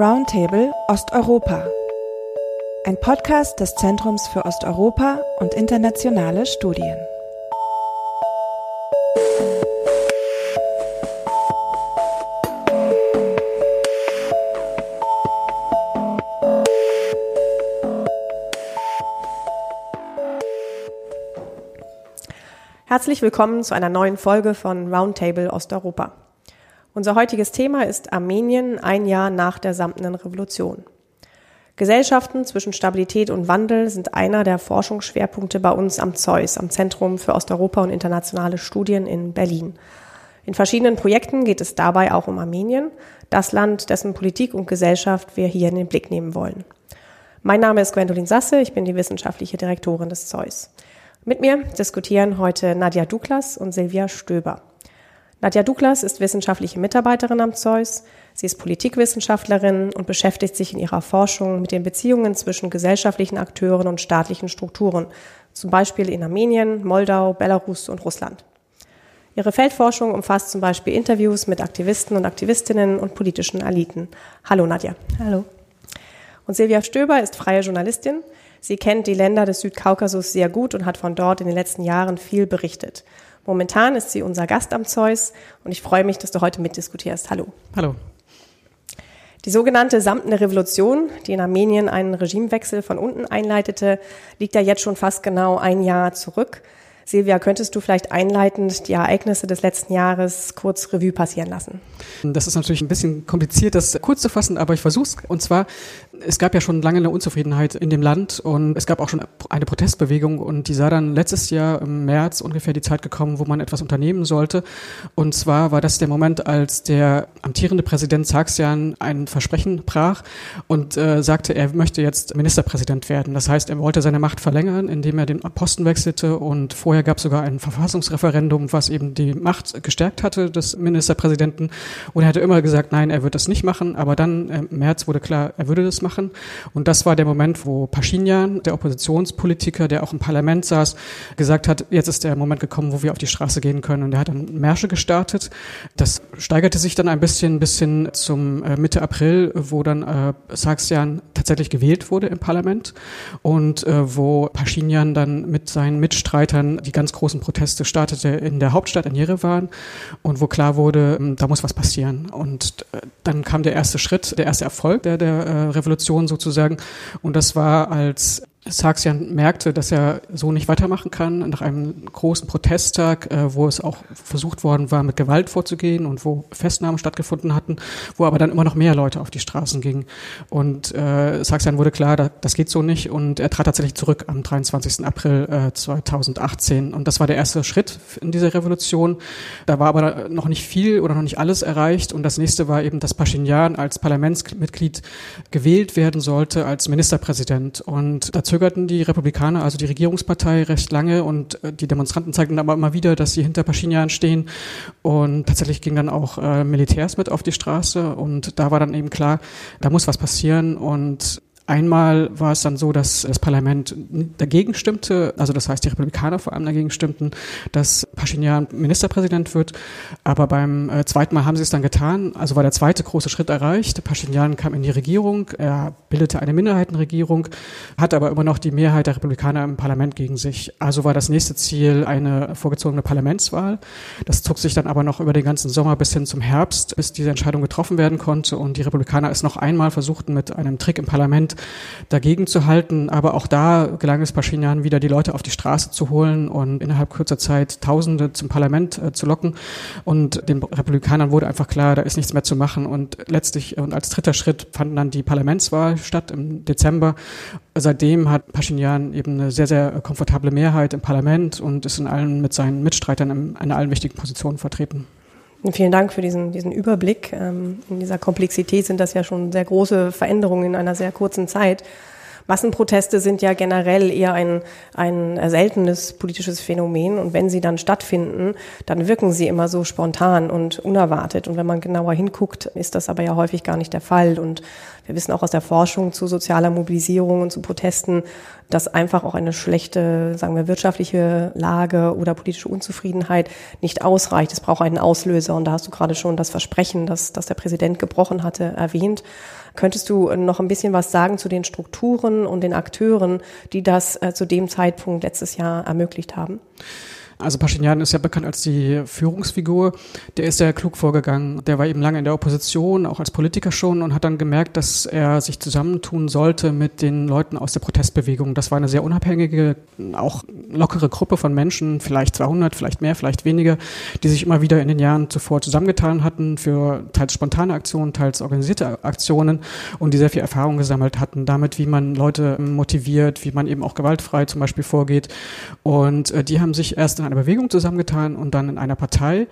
Roundtable Osteuropa. Ein Podcast des Zentrums für Osteuropa und internationale Studien. Herzlich willkommen zu einer neuen Folge von Roundtable Osteuropa. Unser heutiges Thema ist Armenien ein Jahr nach der Samtenen Revolution. Gesellschaften zwischen Stabilität und Wandel sind einer der Forschungsschwerpunkte bei uns am ZEUS, am Zentrum für Osteuropa und internationale Studien in Berlin. In verschiedenen Projekten geht es dabei auch um Armenien, das Land, dessen Politik und Gesellschaft wir hier in den Blick nehmen wollen. Mein Name ist Gwendolin Sasse, ich bin die wissenschaftliche Direktorin des ZEUS. Mit mir diskutieren heute Nadja Duklas und Silvia Stöber. Nadja Douglas ist wissenschaftliche Mitarbeiterin am Zeus. Sie ist Politikwissenschaftlerin und beschäftigt sich in ihrer Forschung mit den Beziehungen zwischen gesellschaftlichen Akteuren und staatlichen Strukturen, zum Beispiel in Armenien, Moldau, Belarus und Russland. Ihre Feldforschung umfasst zum Beispiel Interviews mit Aktivisten und Aktivistinnen und politischen Eliten. Hallo Nadja. Hallo. Und Silvia Stöber ist freie Journalistin. Sie kennt die Länder des Südkaukasus sehr gut und hat von dort in den letzten Jahren viel berichtet. Momentan ist sie unser Gast am Zeus und ich freue mich, dass du heute mitdiskutierst. Hallo. Hallo. Die sogenannte Samtene Revolution, die in Armenien einen Regimewechsel von unten einleitete, liegt ja jetzt schon fast genau ein Jahr zurück. Silvia, könntest du vielleicht einleitend die Ereignisse des letzten Jahres kurz Revue passieren lassen? Das ist natürlich ein bisschen kompliziert, das kurz zu fassen, aber ich versuche es. Und zwar es gab ja schon lange eine Unzufriedenheit in dem Land und es gab auch schon eine Protestbewegung und die sah dann letztes Jahr im März ungefähr die Zeit gekommen, wo man etwas unternehmen sollte. Und zwar war das der Moment, als der amtierende Präsident Sargsyan ein Versprechen brach und äh, sagte, er möchte jetzt Ministerpräsident werden. Das heißt, er wollte seine Macht verlängern, indem er den Posten wechselte und vorher gab es sogar ein Verfassungsreferendum, was eben die Macht gestärkt hatte des Ministerpräsidenten. Und er hatte immer gesagt, nein, er wird das nicht machen, aber dann im März wurde klar, er würde das machen machen. Und das war der Moment, wo Pashinyan, der Oppositionspolitiker, der auch im Parlament saß, gesagt hat, jetzt ist der Moment gekommen, wo wir auf die Straße gehen können. Und er hat dann Märsche gestartet. Das steigerte sich dann ein bisschen bis hin zum äh, Mitte April, wo dann äh, Sargsyan tatsächlich gewählt wurde im Parlament und äh, wo Pashinyan dann mit seinen Mitstreitern die ganz großen Proteste startete in der Hauptstadt in Jerewan und wo klar wurde, ähm, da muss was passieren. Und äh, dann kam der erste Schritt, der erste Erfolg der, der äh, Revolution Revolution sozusagen. Und das war als Sargsyan merkte, dass er so nicht weitermachen kann, nach einem großen Protesttag, äh, wo es auch versucht worden war, mit Gewalt vorzugehen und wo Festnahmen stattgefunden hatten, wo aber dann immer noch mehr Leute auf die Straßen gingen. Und äh, wurde klar, da, das geht so nicht und er trat tatsächlich zurück am 23. April äh, 2018. Und das war der erste Schritt in dieser Revolution. Da war aber noch nicht viel oder noch nicht alles erreicht. Und das nächste war eben, dass Pashinyan als Parlamentsmitglied gewählt werden sollte als Ministerpräsident. Und dazu zögerten die Republikaner, also die Regierungspartei, recht lange und äh, die Demonstranten zeigten aber immer wieder, dass sie hinter Pashinyan stehen. Und tatsächlich gingen dann auch äh, Militärs mit auf die Straße und da war dann eben klar, da muss was passieren und Einmal war es dann so, dass das Parlament dagegen stimmte, also das heißt die Republikaner vor allem dagegen stimmten, dass Pashinyan Ministerpräsident wird. Aber beim äh, zweiten Mal haben sie es dann getan. Also war der zweite große Schritt erreicht. Pashinyan kam in die Regierung, er bildete eine Minderheitenregierung, hat aber immer noch die Mehrheit der Republikaner im Parlament gegen sich. Also war das nächste Ziel eine vorgezogene Parlamentswahl. Das zog sich dann aber noch über den ganzen Sommer bis hin zum Herbst, bis diese Entscheidung getroffen werden konnte und die Republikaner es noch einmal versuchten mit einem Trick im Parlament dagegen zu halten. Aber auch da gelang es Pashinyan wieder, die Leute auf die Straße zu holen und innerhalb kurzer Zeit Tausende zum Parlament äh, zu locken. Und den Republikanern wurde einfach klar, da ist nichts mehr zu machen. Und letztlich und als dritter Schritt fand dann die Parlamentswahl statt im Dezember. Seitdem hat Pashinyan eben eine sehr, sehr komfortable Mehrheit im Parlament und ist in allen mit seinen Mitstreitern in, in allen wichtigen Positionen vertreten. Vielen Dank für diesen, diesen Überblick. Ähm, in dieser Komplexität sind das ja schon sehr große Veränderungen in einer sehr kurzen Zeit. Massenproteste sind ja generell eher ein, ein seltenes politisches Phänomen und wenn sie dann stattfinden, dann wirken sie immer so spontan und unerwartet. Und wenn man genauer hinguckt, ist das aber ja häufig gar nicht der Fall. Und wir wissen auch aus der Forschung zu sozialer Mobilisierung und zu Protesten, dass einfach auch eine schlechte, sagen wir, wirtschaftliche Lage oder politische Unzufriedenheit nicht ausreicht. Es braucht einen Auslöser. Und da hast du gerade schon das Versprechen, das, das der Präsident gebrochen hatte, erwähnt. Könntest du noch ein bisschen was sagen zu den Strukturen und den Akteuren, die das äh, zu dem Zeitpunkt letztes Jahr ermöglicht haben? Also Pashinyan ist ja bekannt als die Führungsfigur. Der ist sehr klug vorgegangen. Der war eben lange in der Opposition, auch als Politiker schon, und hat dann gemerkt, dass er sich zusammentun sollte mit den Leuten aus der Protestbewegung. Das war eine sehr unabhängige, auch lockere Gruppe von Menschen, vielleicht 200, vielleicht mehr, vielleicht weniger, die sich immer wieder in den Jahren zuvor zusammengetan hatten für teils spontane Aktionen, teils organisierte Aktionen und die sehr viel Erfahrung gesammelt hatten damit, wie man Leute motiviert, wie man eben auch gewaltfrei zum Beispiel vorgeht. Und äh, die haben sich erst in einer Bewegung zusammengetan und dann in einer Partei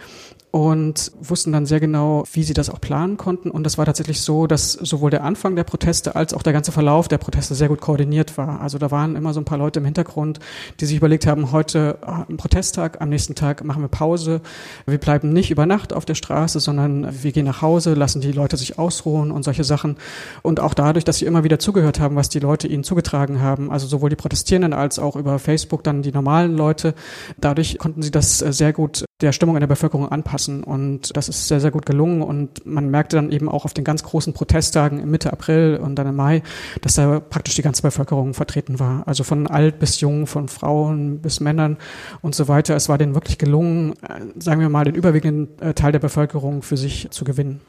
und wussten dann sehr genau, wie sie das auch planen konnten. Und das war tatsächlich so, dass sowohl der Anfang der Proteste als auch der ganze Verlauf der Proteste sehr gut koordiniert war. Also da waren immer so ein paar Leute im Hintergrund, die sich überlegt haben, heute äh, ein Protesttag, am nächsten Tag machen wir Pause. Wir bleiben nicht über Nacht auf der Straße, sondern wir gehen nach Hause, lassen die Leute sich ausruhen und solche Sachen. Und auch dadurch, dass sie immer wieder zugehört haben, was die Leute ihnen zugetragen haben, also sowohl die Protestierenden als auch über Facebook dann die normalen Leute, dadurch konnten sie das äh, sehr gut der Stimmung in der Bevölkerung anpassen. Und das ist sehr, sehr gut gelungen. Und man merkte dann eben auch auf den ganz großen Protesttagen im Mitte April und dann im Mai, dass da praktisch die ganze Bevölkerung vertreten war. Also von alt bis jung, von Frauen bis Männern und so weiter. Es war denen wirklich gelungen, äh, sagen wir mal, den überwiegenden äh, Teil der Bevölkerung für sich zu gewinnen.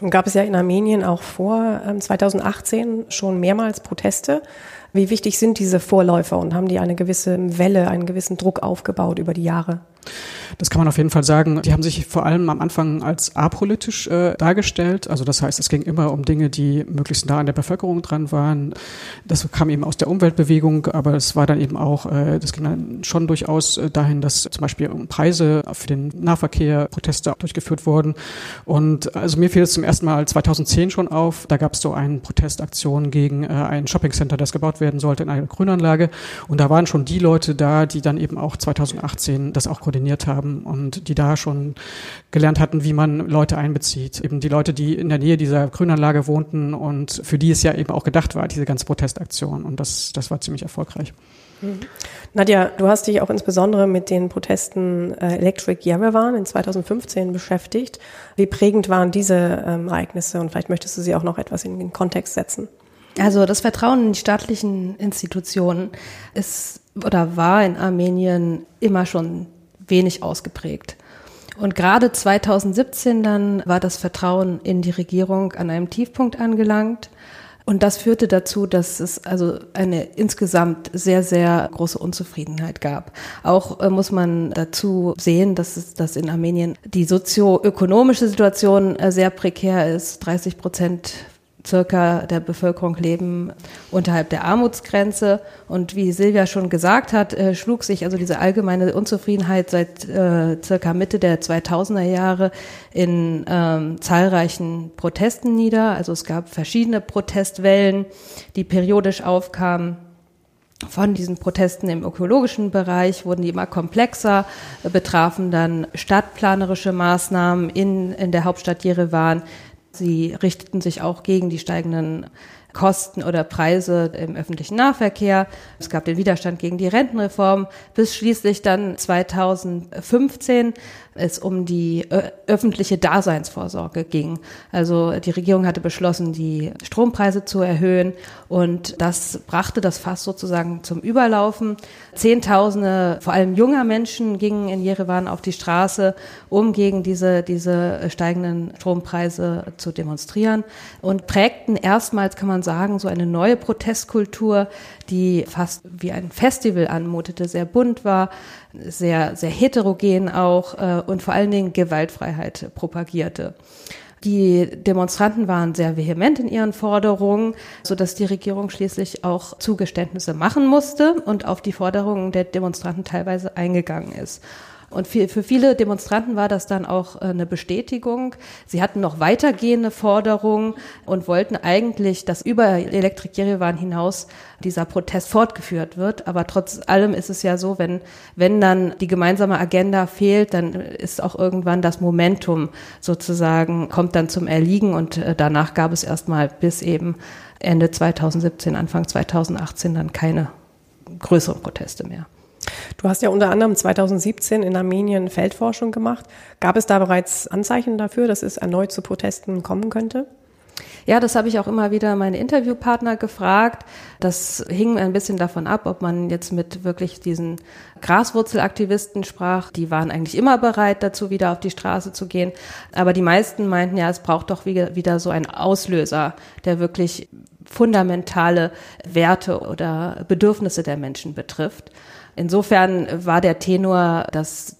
Nun gab es ja in Armenien auch vor 2018 ähm, schon mehrmals Proteste. Wie wichtig sind diese Vorläufer und haben die eine gewisse Welle, einen gewissen Druck aufgebaut über die Jahre? Das kann man auf jeden Fall sagen. Die haben sich vor allem am Anfang als apolitisch äh, dargestellt. Also das heißt, es ging immer um Dinge, die möglichst nah an der Bevölkerung dran waren. Das kam eben aus der Umweltbewegung, aber es war dann eben auch, äh, das ging dann schon durchaus äh, dahin, dass zum Beispiel Preise für den Nahverkehr, Proteste durchgeführt wurden. Und also mir fiel es zum ersten Mal 2010 schon auf. Da gab es so eine Protestaktion gegen äh, ein Shoppingcenter, das gebaut werden sollte in einer Grünanlage. Und da waren schon die Leute da, die dann eben auch 2018 das auch koordiniert haben und die da schon gelernt hatten, wie man Leute einbezieht. Eben die Leute, die in der Nähe dieser Grünanlage wohnten und für die es ja eben auch gedacht war, diese ganze Protestaktion. Und das, das war ziemlich erfolgreich. Mhm. Nadja, du hast dich auch insbesondere mit den Protesten äh, Electric Yerevan in 2015 beschäftigt. Wie prägend waren diese ähm, Ereignisse und vielleicht möchtest du sie auch noch etwas in den Kontext setzen? Also das Vertrauen in die staatlichen Institutionen ist oder war in Armenien immer schon wenig ausgeprägt. Und gerade 2017 dann war das Vertrauen in die Regierung an einem Tiefpunkt angelangt. Und das führte dazu, dass es also eine insgesamt sehr, sehr große Unzufriedenheit gab. Auch äh, muss man dazu sehen, dass es, dass in Armenien die sozioökonomische Situation äh, sehr prekär ist. 30 Prozent circa der Bevölkerung leben unterhalb der Armutsgrenze. Und wie Silvia schon gesagt hat, äh, schlug sich also diese allgemeine Unzufriedenheit seit äh, circa Mitte der 2000er Jahre in ähm, zahlreichen Protesten nieder. Also es gab verschiedene Protestwellen, die periodisch aufkamen. Von diesen Protesten im ökologischen Bereich wurden die immer komplexer, betrafen dann stadtplanerische Maßnahmen in, in der Hauptstadt Jerewan, Sie richteten sich auch gegen die steigenden Kosten oder Preise im öffentlichen Nahverkehr. Es gab den Widerstand gegen die Rentenreform, bis schließlich dann 2015 es um die öffentliche Daseinsvorsorge ging. Also die Regierung hatte beschlossen, die Strompreise zu erhöhen und das brachte das Fass sozusagen zum Überlaufen. Zehntausende, vor allem junger Menschen, gingen in Jerewan auf die Straße, um gegen diese, diese steigenden Strompreise zu demonstrieren und prägten erstmals, kann man sagen, so eine neue Protestkultur, die fast wie ein Festival anmutete, sehr bunt war, sehr, sehr heterogen auch äh, und vor allen Dingen Gewaltfreiheit propagierte. Die Demonstranten waren sehr vehement in ihren Forderungen, so dass die Regierung schließlich auch Zugeständnisse machen musste und auf die Forderungen der Demonstranten teilweise eingegangen ist. Und für, viele Demonstranten war das dann auch äh, eine Bestätigung. Sie hatten noch weitergehende Forderungen und wollten eigentlich, dass über Elektrik Jerewan hinaus dieser Protest fortgeführt wird. Aber trotz allem ist es ja so, wenn, wenn dann die gemeinsame Agenda fehlt, dann ist auch irgendwann das Momentum sozusagen, kommt dann zum Erliegen und äh, danach gab es erstmal bis eben Ende 2017, Anfang 2018 dann keine größeren Proteste mehr. Du hast ja unter anderem 2017 in Armenien Feldforschung gemacht. Gab es da bereits Anzeichen dafür, dass es erneut zu Protesten kommen könnte? Ja, das habe ich auch immer wieder meine Interviewpartner gefragt. Das hing ein bisschen davon ab, ob man jetzt mit wirklich diesen Graswurzelaktivisten sprach. Die waren eigentlich immer bereit dazu, wieder auf die Straße zu gehen. Aber die meisten meinten, ja, es braucht doch wieder, so einen Auslöser, der wirklich fundamentale Werte oder Bedürfnisse der Menschen betrifft. Insofern war der Tenor, dass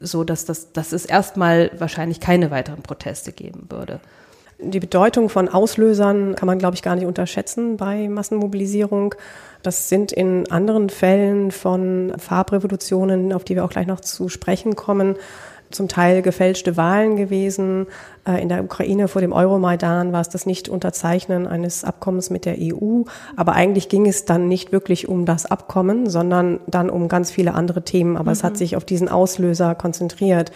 so, dass, das, dass es erstmal wahrscheinlich keine weiteren Proteste geben würde. Die Bedeutung von Auslösern kann man, glaube ich, gar nicht unterschätzen bei Massenmobilisierung. Das sind in anderen Fällen von Farbrevolutionen, auf die wir auch gleich noch zu sprechen kommen, zum Teil gefälschte Wahlen gewesen. Äh, in der Ukraine vor dem Euromaidan war es das Nicht-Unterzeichnen eines Abkommens mit der EU. Aber eigentlich ging es dann nicht wirklich um das Abkommen, sondern dann um ganz viele andere Themen. Aber mhm. es hat mhm. sich auf diesen Auslöser konzentriert.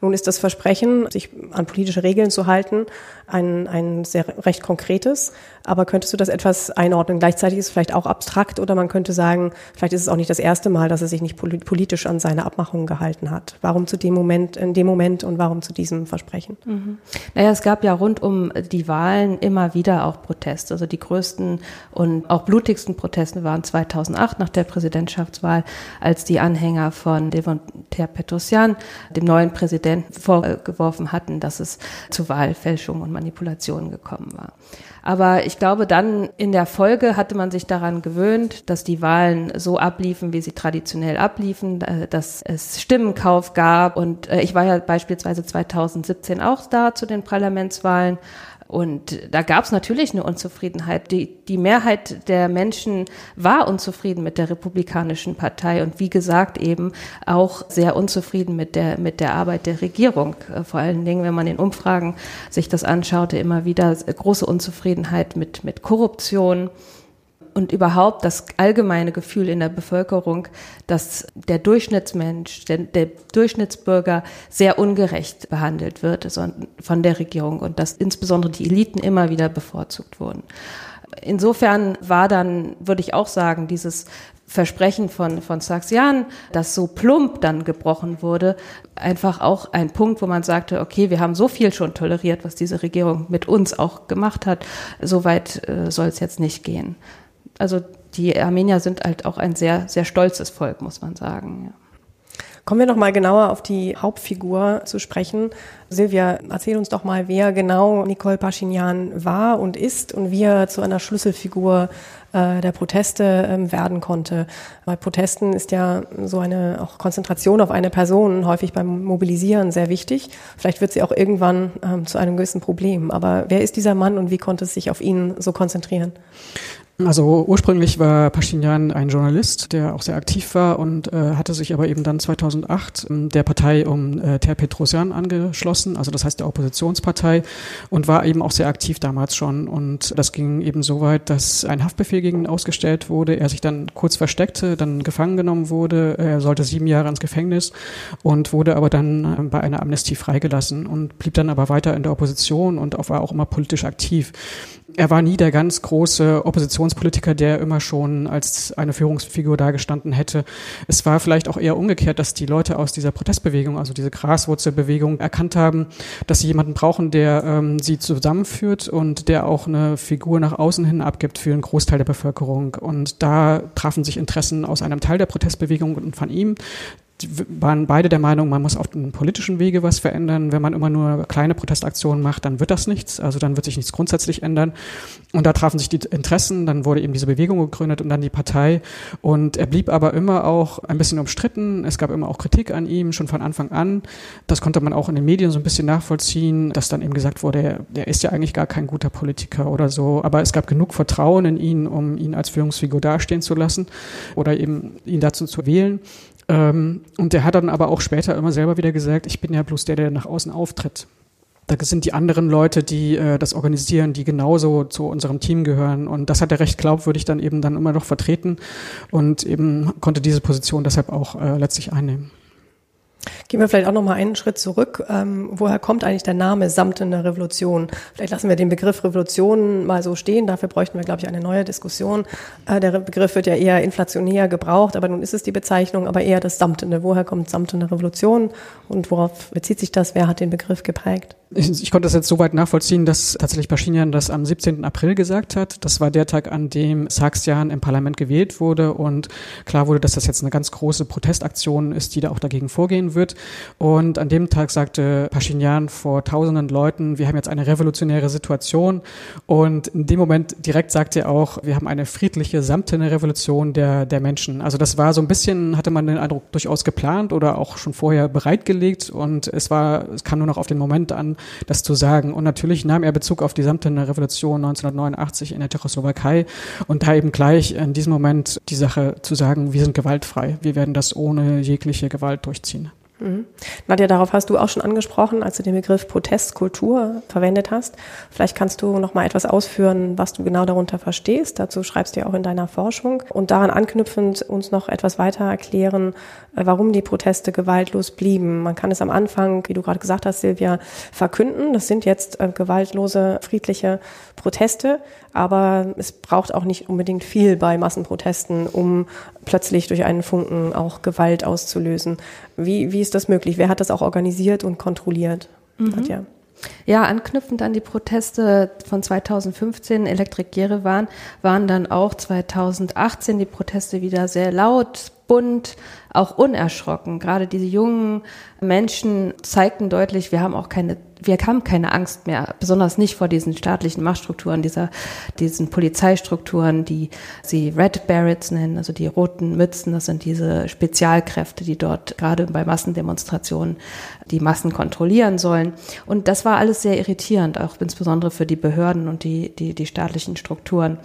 Nun ist das Versprechen, sich an politische Regeln zu halten, ein, ein sehr recht konkretes. Aber könntest du das etwas einordnen? Gleichzeitig ist es vielleicht auch abstrakt oder man könnte sagen, vielleicht ist es auch nicht das erste Mal, dass er sich nicht politisch an seine Abmachungen gehalten hat. Warum zu dem Moment, in dem Moment und warum zu diesem Versprechen? Mhm. Naja, es gab ja rund um die Wahlen immer wieder auch Proteste. Also die größten und auch blutigsten Proteste waren 2008 nach der Präsidentschaftswahl, als die Anhänger von Devon Petrosyan, dem neuen Präsidenten, vorgeworfen hatten, dass es zu Wahlfälschungen und Manipulationen gekommen war. Aber ich glaube, dann in der Folge hatte man sich daran gewöhnt, dass die Wahlen so abliefen, wie sie traditionell abliefen, äh, dass es Stimmenkauf gab. Und äh, ich war ja beispielsweise 2017 auch da zu den Parlamentswahlen und da gab es natürlich eine Unzufriedenheit. Die, die Mehrheit der Menschen war unzufrieden mit der Republikanischen Partei und wie gesagt eben auch sehr unzufrieden mit der, mit der Arbeit der Regierung. Äh, vor allen Dingen, wenn man in Umfragen sich das anschaute, immer wieder große Unzufriedenheit mit, mit Korruption und überhaupt das allgemeine Gefühl in der Bevölkerung, dass der Durchschnittsmensch, der, der Durchschnittsbürger sehr ungerecht behandelt wird von der Regierung und dass insbesondere die Eliten immer wieder bevorzugt wurden. Insofern war dann, würde ich auch sagen, dieses Versprechen von, von Saxian, das so plump dann gebrochen wurde, einfach auch ein Punkt, wo man sagte, okay, wir haben so viel schon toleriert, was diese Regierung mit uns auch gemacht hat, so weit äh, soll es jetzt nicht gehen. Also die Armenier sind halt auch ein sehr, sehr stolzes Volk, muss man sagen. Ja. Kommen wir noch mal genauer auf die Hauptfigur zu sprechen. Silvia, erzähl uns doch mal, wer genau Nicole Pashinyan war und ist und wie er zu einer Schlüsselfigur äh, der Proteste äh, werden konnte. Bei Protesten ist ja so eine auch Konzentration auf eine Person häufig beim Mobilisieren sehr wichtig. Vielleicht wird sie auch irgendwann ähm, zu einem gewissen Problem. Aber wer ist dieser Mann und wie konnte es sich auf ihn so konzentrieren? Also ursprünglich war Pashinyan ein Journalist, der auch sehr aktiv war und äh, hatte sich aber eben dann 2008 äh, der Partei um äh, Ter Petrosyan angeschlossen, also das heißt der Oppositionspartei und war eben auch sehr aktiv damals schon. Und das ging eben so weit, dass ein Haftbefehl gegen ihn ausgestellt wurde, er sich dann kurz versteckte, dann gefangen genommen wurde, er sollte sieben Jahre ins Gefängnis und wurde aber dann äh, bei einer Amnestie freigelassen und blieb dann aber weiter in der Opposition und war auch immer politisch aktiv er war nie der ganz große Oppositionspolitiker, der immer schon als eine Führungsfigur dargestanden hätte. Es war vielleicht auch eher umgekehrt, dass die Leute aus dieser Protestbewegung, also diese Graswurzelbewegung, erkannt haben, dass sie jemanden brauchen, der ähm, sie zusammenführt und der auch eine Figur nach außen hin abgibt für einen Großteil der Bevölkerung. Und da trafen sich Interessen aus einem Teil der Protestbewegung und von ihm waren beide der Meinung, man muss auf dem politischen Wege was verändern. Wenn man immer nur kleine Protestaktionen macht, dann wird das nichts. Also dann wird sich nichts grundsätzlich ändern. Und da trafen sich die Interessen. Dann wurde eben diese Bewegung gegründet und dann die Partei. Und er blieb aber immer auch ein bisschen umstritten. Es gab immer auch Kritik an ihm, schon von Anfang an. Das konnte man auch in den Medien so ein bisschen nachvollziehen, dass dann eben gesagt wurde, der ist ja eigentlich gar kein guter Politiker oder so. Aber es gab genug Vertrauen in ihn, um ihn als Führungsfigur dastehen zu lassen oder eben ihn dazu zu wählen. Ähm, und der hat dann aber auch später immer selber wieder gesagt, ich bin ja bloß der, der nach außen auftritt. Da sind die anderen Leute, die äh, das organisieren, die genauso zu unserem Team gehören. Und das hat er recht glaubwürdig dann eben dann immer noch vertreten und eben konnte diese Position deshalb auch äh, letztlich einnehmen. Gehen wir vielleicht auch noch mal einen Schritt zurück. Ähm, woher kommt eigentlich der Name Samtene Revolution? Vielleicht lassen wir den Begriff Revolution mal so stehen. Dafür bräuchten wir, glaube ich, eine neue Diskussion. Äh, der Begriff wird ja eher inflationär gebraucht, aber nun ist es die Bezeichnung, aber eher das Samtene. Woher kommt Samtene Revolution und worauf bezieht sich das? Wer hat den Begriff geprägt? Ich, ich konnte das jetzt soweit nachvollziehen, dass tatsächlich Pashinyan das am 17. April gesagt hat. Das war der Tag, an dem Sargsyan im Parlament gewählt wurde und klar wurde, dass das jetzt eine ganz große Protestaktion ist, die da auch dagegen vorgehen wird. Und an dem Tag sagte Pashinyan vor tausenden Leuten, wir haben jetzt eine revolutionäre Situation. Und in dem Moment direkt sagte er auch, wir haben eine friedliche, samtene Revolution der, der Menschen. Also das war so ein bisschen, hatte man den Eindruck, durchaus geplant oder auch schon vorher bereitgelegt. Und es war, es kam nur noch auf den Moment an, das zu sagen. Und natürlich nahm er Bezug auf die samtene Revolution 1989 in der Tschechoslowakei und da eben gleich in diesem Moment die Sache zu sagen, wir sind gewaltfrei, wir werden das ohne jegliche Gewalt durchziehen. Mhm. Nadja, darauf hast du auch schon angesprochen, als du den Begriff Protestkultur verwendet hast. Vielleicht kannst du noch mal etwas ausführen, was du genau darunter verstehst. Dazu schreibst du ja auch in deiner Forschung und daran anknüpfend uns noch etwas weiter erklären, warum die Proteste gewaltlos blieben. Man kann es am Anfang, wie du gerade gesagt hast, Silvia, verkünden. Das sind jetzt äh, gewaltlose, friedliche Proteste, aber es braucht auch nicht unbedingt viel bei Massenprotesten, um plötzlich durch einen Funken auch Gewalt auszulösen. Wie, wie ist das möglich? Wer hat das auch organisiert und kontrolliert? Mhm. Nadja? Ja, anknüpfend an die Proteste von 2015, Elektrik Jerewan, waren dann auch 2018 die Proteste wieder sehr laut, bunt, auch unerschrocken. Gerade diese jungen Menschen zeigten deutlich, wir haben auch keine, wir haben keine Angst mehr, besonders nicht vor diesen staatlichen Machtstrukturen, dieser, diesen Polizeistrukturen, die sie Red Barretts nennen, also die roten Mützen, das sind diese Spezialkräfte, die dort gerade bei Massendemonstrationen die Massen kontrollieren sollen. Und das war alles sehr irritierend, auch insbesondere für die Behörden und die, die, die staatlichen Strukturen.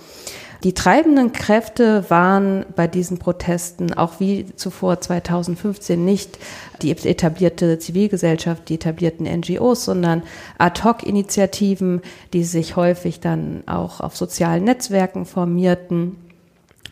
Die treibenden Kräfte waren bei diesen Protesten auch wie zuvor 2015 nicht die etablierte Zivilgesellschaft, die etablierten NGOs, sondern Ad-hoc-Initiativen, die sich häufig dann auch auf sozialen Netzwerken formierten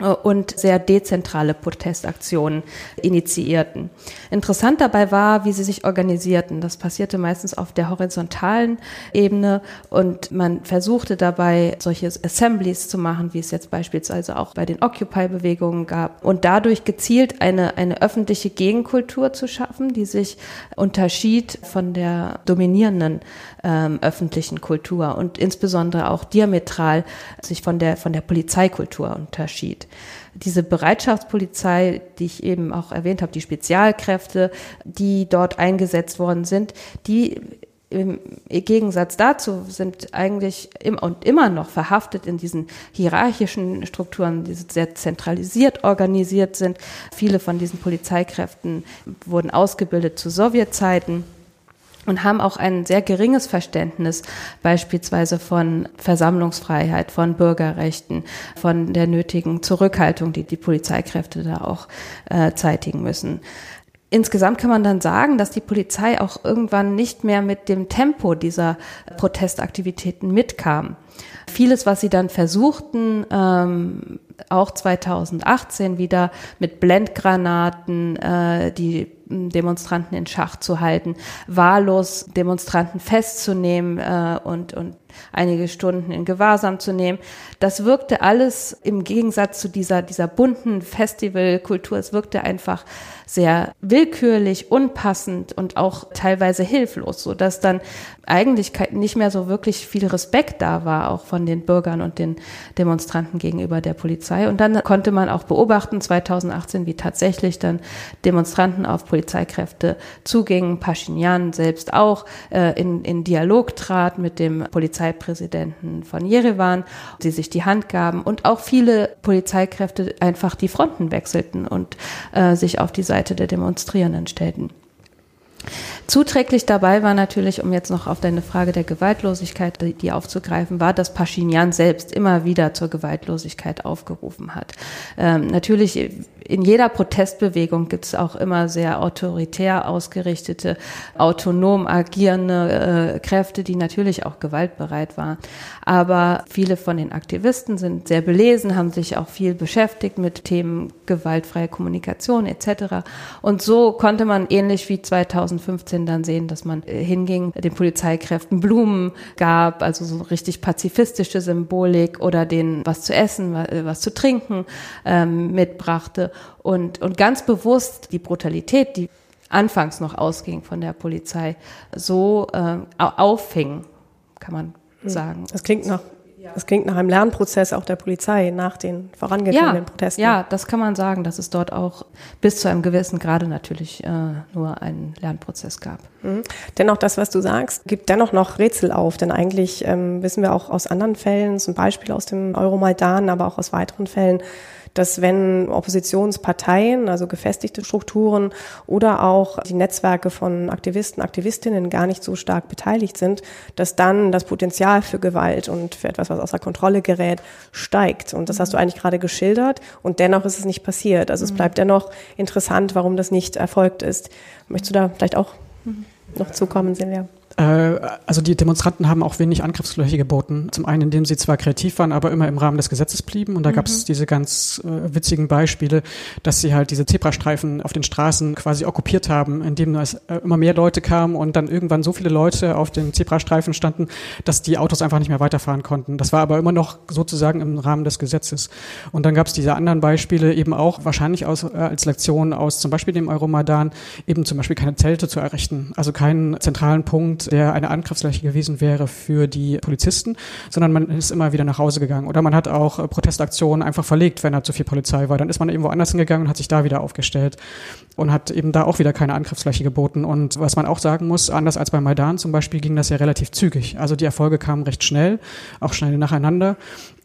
und sehr dezentrale Protestaktionen initiierten. Interessant dabei war, wie sie sich organisierten. Das passierte meistens auf der horizontalen Ebene und man versuchte dabei, solche Assemblies zu machen, wie es jetzt beispielsweise auch bei den Occupy-Bewegungen gab und dadurch gezielt eine, eine öffentliche Gegenkultur zu schaffen, die sich unterschied von der dominierenden ähm, öffentlichen Kultur und insbesondere auch diametral sich von der, von der Polizeikultur unterschied. Diese Bereitschaftspolizei, die ich eben auch erwähnt habe, die Spezialkräfte, die dort eingesetzt worden sind, die im Gegensatz dazu sind eigentlich im, und immer noch verhaftet in diesen hierarchischen Strukturen, die sehr zentralisiert organisiert sind. Viele von diesen Polizeikräften wurden ausgebildet zu Sowjetzeiten und haben auch ein sehr geringes Verständnis beispielsweise von Versammlungsfreiheit, von Bürgerrechten, von der nötigen Zurückhaltung, die die Polizeikräfte da auch äh, zeitigen müssen. Insgesamt kann man dann sagen, dass die Polizei auch irgendwann nicht mehr mit dem Tempo dieser Protestaktivitäten mitkam. Vieles, was sie dann versuchten, ähm, auch 2018 wieder mit Blendgranaten, äh, die Demonstranten in Schach zu halten, wahllos Demonstranten festzunehmen äh, und, und einige Stunden in Gewahrsam zu nehmen. Das wirkte alles im Gegensatz zu dieser, dieser bunten Festivalkultur. Es wirkte einfach sehr willkürlich, unpassend und auch teilweise hilflos, so dass dann eigentlich nicht mehr so wirklich viel Respekt da war, auch von den Bürgern und den Demonstranten gegenüber der Polizei. Und dann konnte man auch beobachten, 2018, wie tatsächlich dann Demonstranten auf Polizeikräfte zugingen, Pashinyan selbst auch äh, in, in Dialog trat mit dem Polizeipräsidenten von Jerewan, sie sich die Hand gaben und auch viele Polizeikräfte einfach die Fronten wechselten und äh, sich auf die Seite der Demonstrierenden stellten. Zuträglich dabei war natürlich, um jetzt noch auf deine Frage der Gewaltlosigkeit, die aufzugreifen, war, dass Pashinyan selbst immer wieder zur Gewaltlosigkeit aufgerufen hat. Ähm, natürlich in jeder Protestbewegung gibt es auch immer sehr autoritär ausgerichtete, autonom agierende äh, Kräfte, die natürlich auch gewaltbereit waren. Aber viele von den Aktivisten sind sehr belesen, haben sich auch viel beschäftigt mit Themen gewaltfreie Kommunikation etc. Und so konnte man ähnlich wie 2015 dann sehen, dass man äh, hinging, den Polizeikräften Blumen gab, also so richtig pazifistische Symbolik oder denen was zu essen, was zu trinken ähm, mitbrachte und, und ganz bewusst die Brutalität, die anfangs noch ausging von der Polizei, so äh, auffing, kann man hm. sagen. Das klingt nach das klingt nach einem Lernprozess auch der Polizei nach den vorangegangenen ja, Protesten. Ja, das kann man sagen, dass es dort auch bis zu einem gewissen Grade natürlich äh, nur einen Lernprozess gab. Mhm. Dennoch das, was du sagst, gibt dennoch noch Rätsel auf, denn eigentlich ähm, wissen wir auch aus anderen Fällen, zum Beispiel aus dem Euromaidan, aber auch aus weiteren Fällen, dass wenn Oppositionsparteien, also gefestigte Strukturen oder auch die Netzwerke von Aktivisten, Aktivistinnen gar nicht so stark beteiligt sind, dass dann das Potenzial für Gewalt und für etwas, was außer Kontrolle gerät, steigt. Und das hast du eigentlich gerade geschildert und dennoch ist es nicht passiert. Also es mhm. bleibt dennoch interessant, warum das nicht erfolgt ist. Möchtest du da vielleicht auch mhm. Noch zukommen, Silvia? Äh, also die Demonstranten haben auch wenig Angriffsfläche geboten. Zum einen, indem sie zwar kreativ waren, aber immer im Rahmen des Gesetzes blieben. Und da mhm. gab es diese ganz äh, witzigen Beispiele, dass sie halt diese Zebrastreifen auf den Straßen quasi okkupiert haben, indem es äh, immer mehr Leute kamen und dann irgendwann so viele Leute auf den Zebrastreifen standen, dass die Autos einfach nicht mehr weiterfahren konnten. Das war aber immer noch sozusagen im Rahmen des Gesetzes. Und dann gab es diese anderen Beispiele eben auch wahrscheinlich aus, äh, als Lektion aus zum Beispiel dem Euromadan, eben zum Beispiel keine Zelte zu errichten, also keinen zentralen Punkt der eine Angriffsfläche gewesen wäre für die Polizisten, sondern man ist immer wieder nach Hause gegangen. Oder man hat auch äh, Protestaktionen einfach verlegt, wenn da zu viel Polizei war. Dann ist man irgendwo anders hingegangen und hat sich da wieder aufgestellt und hat eben da auch wieder keine Angriffsfläche geboten. Und was man auch sagen muss, anders als bei Maidan zum Beispiel, ging das ja relativ zügig. Also die Erfolge kamen recht schnell, auch schnell nacheinander.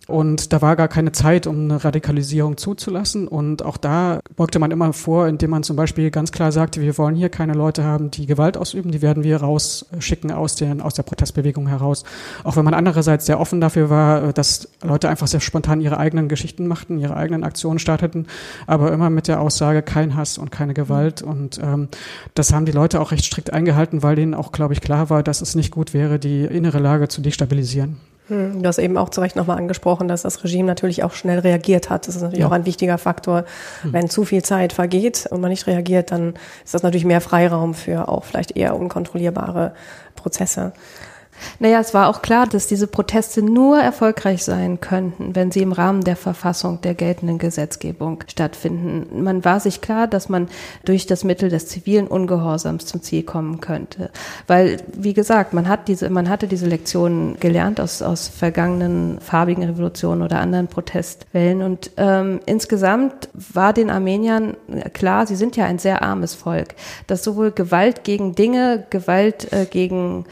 Und da war gar keine Zeit, um eine Radikalisierung zuzulassen. Und auch da beugte man immer vor, indem man zum Beispiel ganz klar sagte, wir wollen hier keine Leute haben, die Gewalt ausüben, die werden wir rausschicken aus, den, aus der Protestbewegung heraus. Auch wenn man andererseits sehr offen dafür war, dass Leute einfach sehr spontan ihre eigenen Geschichten machten, ihre eigenen Aktionen starteten, aber immer mit der Aussage, kein Hass und keine Gewalt. Und ähm, das haben die Leute auch recht strikt eingehalten, weil denen auch, glaube ich, klar war, dass es nicht gut wäre, die innere Lage zu destabilisieren. Hm, du hast eben auch zu Recht nochmal angesprochen, dass das Regime natürlich auch schnell reagiert hat. Das ist natürlich ja. auch ein wichtiger Faktor. Hm. Wenn zu viel Zeit vergeht und man nicht reagiert, dann ist das natürlich mehr Freiraum für auch vielleicht eher unkontrollierbare Prozesse. Naja, es war auch klar, dass diese Proteste nur erfolgreich sein könnten, wenn sie im Rahmen der Verfassung der geltenden Gesetzgebung stattfinden. Man war sich klar, dass man durch das Mittel des zivilen Ungehorsams zum Ziel kommen könnte. Weil, wie gesagt, man hat diese, man hatte diese Lektionen gelernt aus, aus vergangenen farbigen Revolutionen oder anderen Protestwellen. Und ähm, insgesamt war den Armeniern klar, sie sind ja ein sehr armes Volk, dass sowohl Gewalt gegen Dinge, Gewalt äh, gegen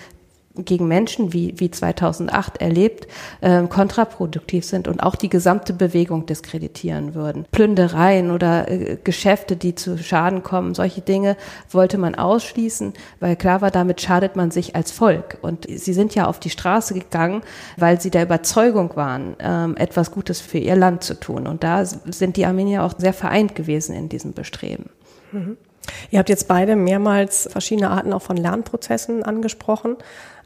gegen Menschen wie, wie 2008 erlebt, äh, kontraproduktiv sind und auch die gesamte Bewegung diskreditieren würden. Plündereien oder äh, Geschäfte, die zu Schaden kommen, solche Dinge wollte man ausschließen, weil klar war, damit schadet man sich als Volk. Und sie sind ja auf die Straße gegangen, weil sie der Überzeugung waren, ähm, etwas Gutes für ihr Land zu tun. Und da sind die Armenier auch sehr vereint gewesen in diesem Bestreben. Mhm. Ihr habt jetzt beide mehrmals verschiedene Arten auch von Lernprozessen angesprochen.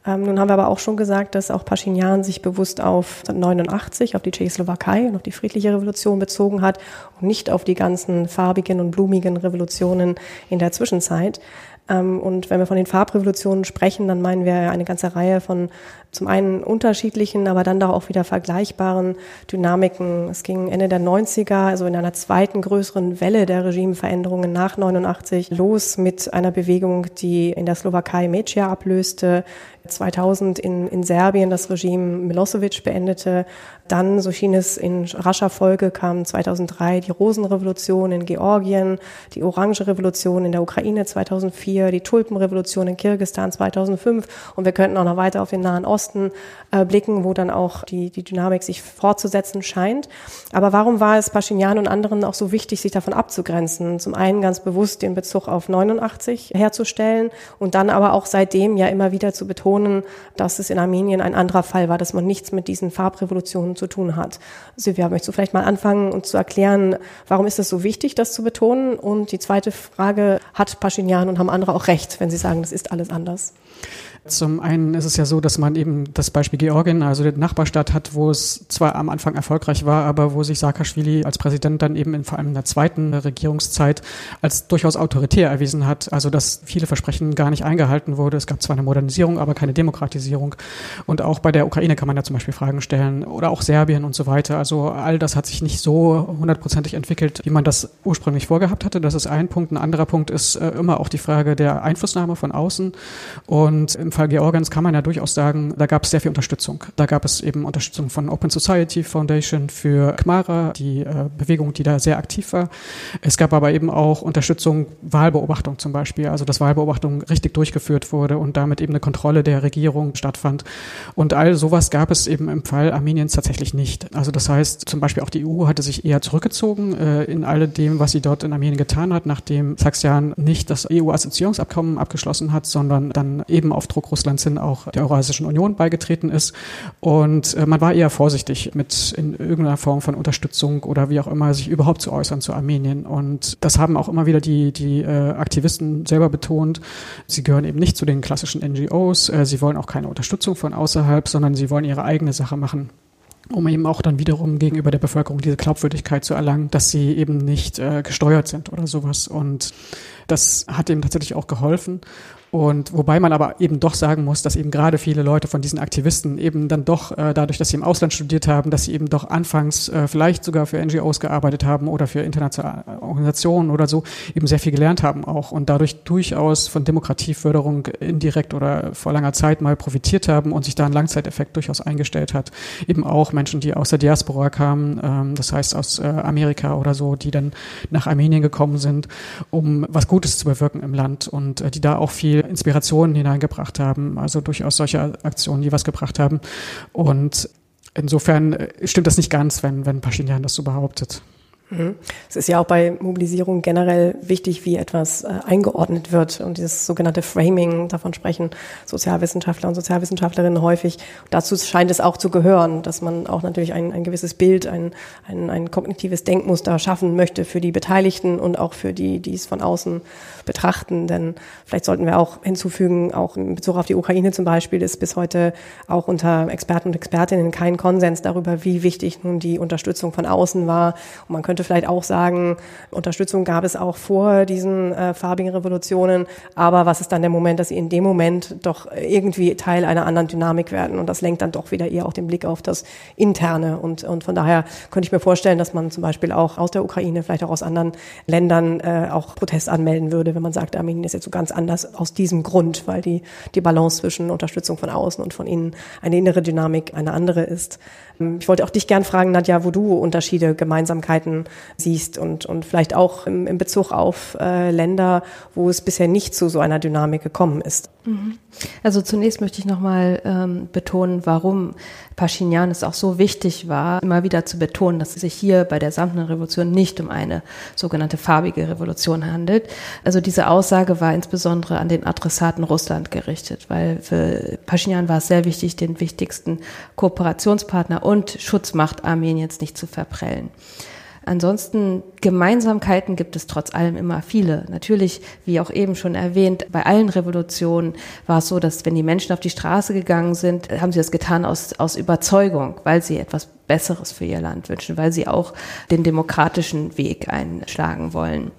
Ähm, nun haben wir aber auch schon gesagt, dass auch Pashinyan sich bewusst auf 89, auf die Tschechoslowakei und auf die friedliche Revolution bezogen hat und nicht auf die ganzen farbigen und blumigen Revolutionen in der Zwischenzeit. Ähm, und wenn wir von den Farbrevolutionen sprechen, dann meinen wir eine ganze Reihe von zum einen unterschiedlichen, aber dann doch auch wieder vergleichbaren Dynamiken. Es ging Ende der 90er, also in einer zweiten größeren Welle der Regimeveränderungen nach 89 los mit einer Bewegung, die in der Slowakei Meccia ablöste, 2000 in, in Serbien das Regime Milosevic beendete. Dann, so schien es in rascher Folge, kam 2003 die Rosenrevolution in Georgien, die Orange Revolution in der Ukraine 2004, die Tulpenrevolution in Kirgistan 2005 und wir könnten auch noch weiter auf den Nahen Osten äh, blicken, wo dann auch die, die Dynamik sich fortzusetzen scheint. Aber warum war es Pashinyan und anderen auch so wichtig, sich davon abzugrenzen? Zum einen ganz bewusst den Bezug auf 89 herzustellen und dann aber auch seitdem ja immer wieder zu betonen, dass es in Armenien ein anderer Fall war, dass man nichts mit diesen Farbrevolutionen zu tun hat. Silvia, möchtest du vielleicht mal anfangen und zu erklären, warum ist es so wichtig, das zu betonen? Und die zweite Frage, hat Pashinyan und haben andere auch recht, wenn sie sagen, das ist alles anders? Zum einen ist es ja so, dass man eben das Beispiel Georgien, also die Nachbarstadt hat, wo es zwar am Anfang erfolgreich war, aber wo sich Saakashvili als Präsident dann eben in vor allem in der zweiten Regierungszeit als durchaus autoritär erwiesen hat. Also dass viele Versprechen gar nicht eingehalten wurde. Es gab zwar eine Modernisierung, aber keine Demokratisierung. Und auch bei der Ukraine kann man ja zum Beispiel Fragen stellen oder auch Serbien und so weiter. Also all das hat sich nicht so hundertprozentig entwickelt, wie man das ursprünglich vorgehabt hatte. Das ist ein Punkt. Ein anderer Punkt ist äh, immer auch die Frage der Einflussnahme von außen. Und im Fall Georgiens kann man ja durchaus sagen, da gab es sehr viel Unterstützung. Da gab es eben Unterstützung von Open Society Foundation für Khmara, die äh, Bewegung, die da sehr aktiv war. Es gab aber eben auch Unterstützung, Wahlbeobachtung zum Beispiel, also dass Wahlbeobachtung richtig durchgeführt wurde und damit eben eine Kontrolle der Regierung stattfand. Und all sowas gab es eben im Fall Armeniens tatsächlich nicht. Also das heißt, zum Beispiel auch die EU hatte sich eher zurückgezogen äh, in all dem, was sie dort in Armenien getan hat, nachdem Saxian nicht das EU-Assoziierungsabkommen abgeschlossen hat, sondern dann eben auf Druck Russlands hin auch der Eurasischen Union beigetreten ist. Und äh, man war eher vorsichtig mit in irgendeiner Form von Unterstützung oder wie auch immer sich überhaupt zu äußern zu Armenien. Und das haben auch immer wieder die, die äh, Aktivisten selber betont. Sie gehören eben nicht zu den klassischen NGOs. Äh, sie wollen auch keine Unterstützung von außerhalb, sondern sie wollen ihre eigene Sache machen um eben auch dann wiederum gegenüber der Bevölkerung diese Glaubwürdigkeit zu erlangen, dass sie eben nicht äh, gesteuert sind oder sowas. Und das hat ihm tatsächlich auch geholfen. Und wobei man aber eben doch sagen muss, dass eben gerade viele Leute von diesen Aktivisten eben dann doch äh, dadurch, dass sie im Ausland studiert haben, dass sie eben doch anfangs äh, vielleicht sogar für NGOs gearbeitet haben oder für internationale Organisationen oder so, eben sehr viel gelernt haben auch und dadurch durchaus von Demokratieförderung indirekt oder vor langer Zeit mal profitiert haben und sich da ein Langzeiteffekt durchaus eingestellt hat. Eben auch Menschen, die aus der Diaspora kamen, ähm, das heißt aus äh, Amerika oder so, die dann nach Armenien gekommen sind, um was Gutes zu bewirken im Land und äh, die da auch viel Inspirationen hineingebracht haben, also durchaus solche Aktionen, die was gebracht haben. Und insofern äh, stimmt das nicht ganz, wenn, wenn Pashinyan das so behauptet. Mhm. Es ist ja auch bei Mobilisierung generell wichtig, wie etwas äh, eingeordnet wird und dieses sogenannte Framing, davon sprechen Sozialwissenschaftler und Sozialwissenschaftlerinnen häufig. dazu scheint es auch zu gehören, dass man auch natürlich ein, ein gewisses Bild, ein, ein, ein kognitives Denkmuster schaffen möchte für die Beteiligten und auch für die, die es von außen betrachten. Denn vielleicht sollten wir auch hinzufügen, auch in Bezug auf die Ukraine zum Beispiel, ist bis heute auch unter Experten und Expertinnen kein Konsens darüber, wie wichtig nun die Unterstützung von außen war. Und man könnte könnte vielleicht auch sagen, Unterstützung gab es auch vor diesen äh, farbigen Revolutionen, aber was ist dann der Moment, dass sie in dem Moment doch irgendwie Teil einer anderen Dynamik werden? Und das lenkt dann doch wieder eher auch den Blick auf das Interne. Und, und von daher könnte ich mir vorstellen, dass man zum Beispiel auch aus der Ukraine, vielleicht auch aus anderen Ländern äh, auch Protest anmelden würde, wenn man sagt, Armenien ist jetzt so ganz anders aus diesem Grund, weil die, die Balance zwischen Unterstützung von außen und von innen eine innere Dynamik eine andere ist. Ich wollte auch dich gern fragen, Nadja, wo du Unterschiede, Gemeinsamkeiten siehst und, und vielleicht auch im, im Bezug auf äh, Länder, wo es bisher nicht zu so einer Dynamik gekommen ist. Mhm. Also zunächst möchte ich nochmal ähm, betonen, warum Pashinyan es auch so wichtig war, immer wieder zu betonen, dass es sich hier bei der samtenen Revolution nicht um eine sogenannte farbige Revolution handelt. Also diese Aussage war insbesondere an den Adressaten Russland gerichtet, weil für Pashinyan war es sehr wichtig, den wichtigsten Kooperationspartner und Schutzmacht Armeniens nicht zu verprellen. Ansonsten Gemeinsamkeiten gibt es trotz allem immer viele. Natürlich, wie auch eben schon erwähnt, bei allen Revolutionen war es so, dass wenn die Menschen auf die Straße gegangen sind, haben sie das getan aus, aus Überzeugung, weil sie etwas Besseres für ihr Land wünschen, weil sie auch den demokratischen Weg einschlagen wollen.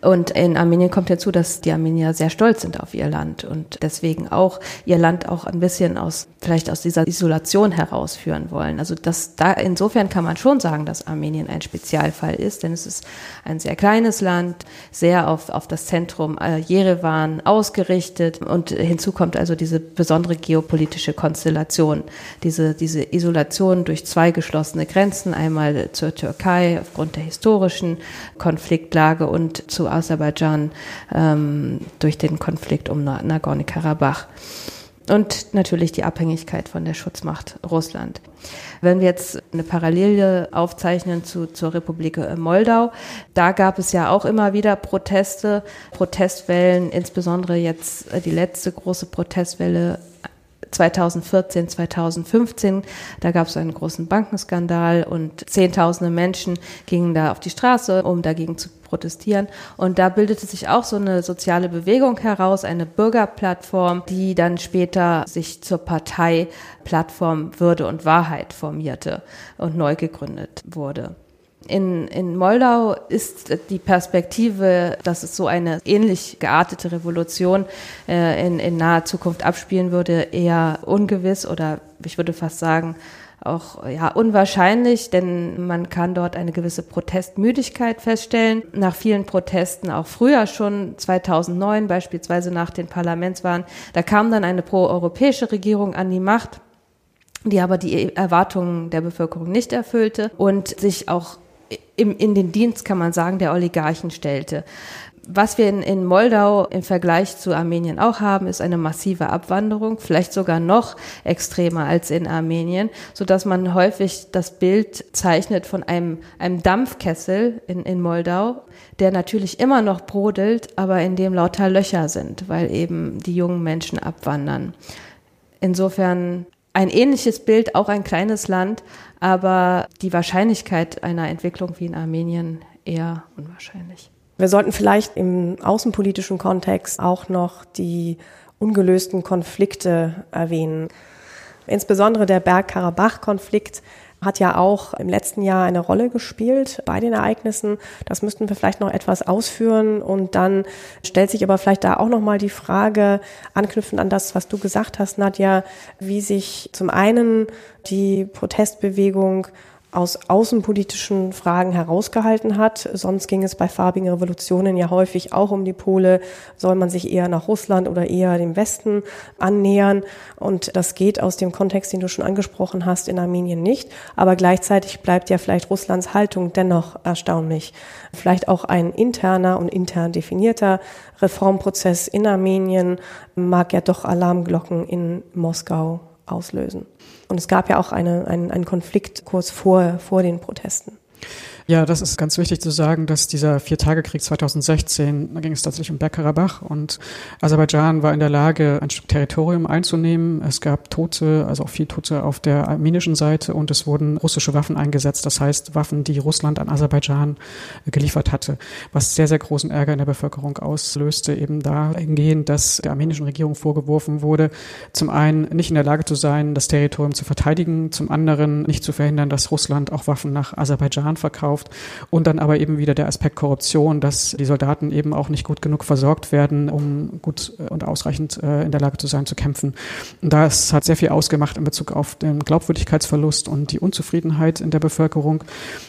Und in Armenien kommt hinzu, dass die Armenier sehr stolz sind auf ihr Land und deswegen auch ihr Land auch ein bisschen aus, vielleicht aus dieser Isolation herausführen wollen. Also das, da, insofern kann man schon sagen, dass Armenien ein Spezialfall ist, denn es ist ein sehr kleines Land, sehr auf, auf das Zentrum äh, Jerewan ausgerichtet und hinzu kommt also diese besondere geopolitische Konstellation, diese, diese Isolation durch zwei geschlossene Grenzen, einmal zur Türkei aufgrund der historischen Konfliktlage und zu Aserbaidschan ähm, durch den Konflikt um Nagorno-Karabach. Und natürlich die Abhängigkeit von der Schutzmacht Russland. Wenn wir jetzt eine Parallele aufzeichnen zu, zur Republik Moldau, da gab es ja auch immer wieder Proteste, Protestwellen, insbesondere jetzt äh, die letzte große Protestwelle 2014, 2015, da gab es einen großen Bankenskandal und Zehntausende Menschen gingen da auf die Straße, um dagegen zu protestieren. Und da bildete sich auch so eine soziale Bewegung heraus, eine Bürgerplattform, die dann später sich zur Partei Plattform Würde und Wahrheit formierte und neu gegründet wurde. In, in Moldau ist die Perspektive, dass es so eine ähnlich geartete Revolution äh, in, in naher Zukunft abspielen würde, eher ungewiss oder ich würde fast sagen, auch ja unwahrscheinlich, denn man kann dort eine gewisse Protestmüdigkeit feststellen. Nach vielen Protesten, auch früher schon 2009 beispielsweise nach den Parlamentswahlen, da kam dann eine proeuropäische Regierung an die Macht, die aber die Erwartungen der Bevölkerung nicht erfüllte und sich auch im, in den Dienst, kann man sagen, der Oligarchen stellte. Was wir in, in Moldau im Vergleich zu Armenien auch haben, ist eine massive Abwanderung, vielleicht sogar noch extremer als in Armenien, so dass man häufig das Bild zeichnet von einem, einem Dampfkessel in, in Moldau, der natürlich immer noch brodelt, aber in dem lauter Löcher sind, weil eben die jungen Menschen abwandern. Insofern ein ähnliches Bild, auch ein kleines Land, aber die Wahrscheinlichkeit einer Entwicklung wie in Armenien eher unwahrscheinlich. Wir sollten vielleicht im außenpolitischen Kontext auch noch die ungelösten Konflikte erwähnen. Insbesondere der Bergkarabach-Konflikt hat ja auch im letzten Jahr eine Rolle gespielt bei den Ereignissen. Das müssten wir vielleicht noch etwas ausführen und dann stellt sich aber vielleicht da auch noch mal die Frage, anknüpfend an das, was du gesagt hast, Nadja, wie sich zum einen die Protestbewegung aus außenpolitischen Fragen herausgehalten hat. Sonst ging es bei farbigen Revolutionen ja häufig auch um die Pole. Soll man sich eher nach Russland oder eher dem Westen annähern? Und das geht aus dem Kontext, den du schon angesprochen hast, in Armenien nicht. Aber gleichzeitig bleibt ja vielleicht Russlands Haltung dennoch erstaunlich. Vielleicht auch ein interner und intern definierter Reformprozess in Armenien mag ja doch Alarmglocken in Moskau auslösen. Und es gab ja auch eine, einen, einen Konflikt kurz vor, vor den Protesten. Ja, das ist ganz wichtig zu sagen, dass dieser Viertagekrieg 2016, da ging es tatsächlich um Bergkarabach und Aserbaidschan war in der Lage, ein Stück Territorium einzunehmen. Es gab Tote, also auch viel Tote auf der armenischen Seite und es wurden russische Waffen eingesetzt, das heißt Waffen, die Russland an Aserbaidschan geliefert hatte, was sehr, sehr großen Ärger in der Bevölkerung auslöste, eben dahingehend, dass der armenischen Regierung vorgeworfen wurde, zum einen nicht in der Lage zu sein, das Territorium zu verteidigen, zum anderen nicht zu verhindern, dass Russland auch Waffen nach Aserbaidschan verkauft gekauft. Und dann aber eben wieder der Aspekt Korruption, dass die Soldaten eben auch nicht gut genug versorgt werden, um gut äh, und ausreichend äh, in der Lage zu sein, zu kämpfen. Und das hat sehr viel ausgemacht in Bezug auf den Glaubwürdigkeitsverlust und die Unzufriedenheit in der Bevölkerung.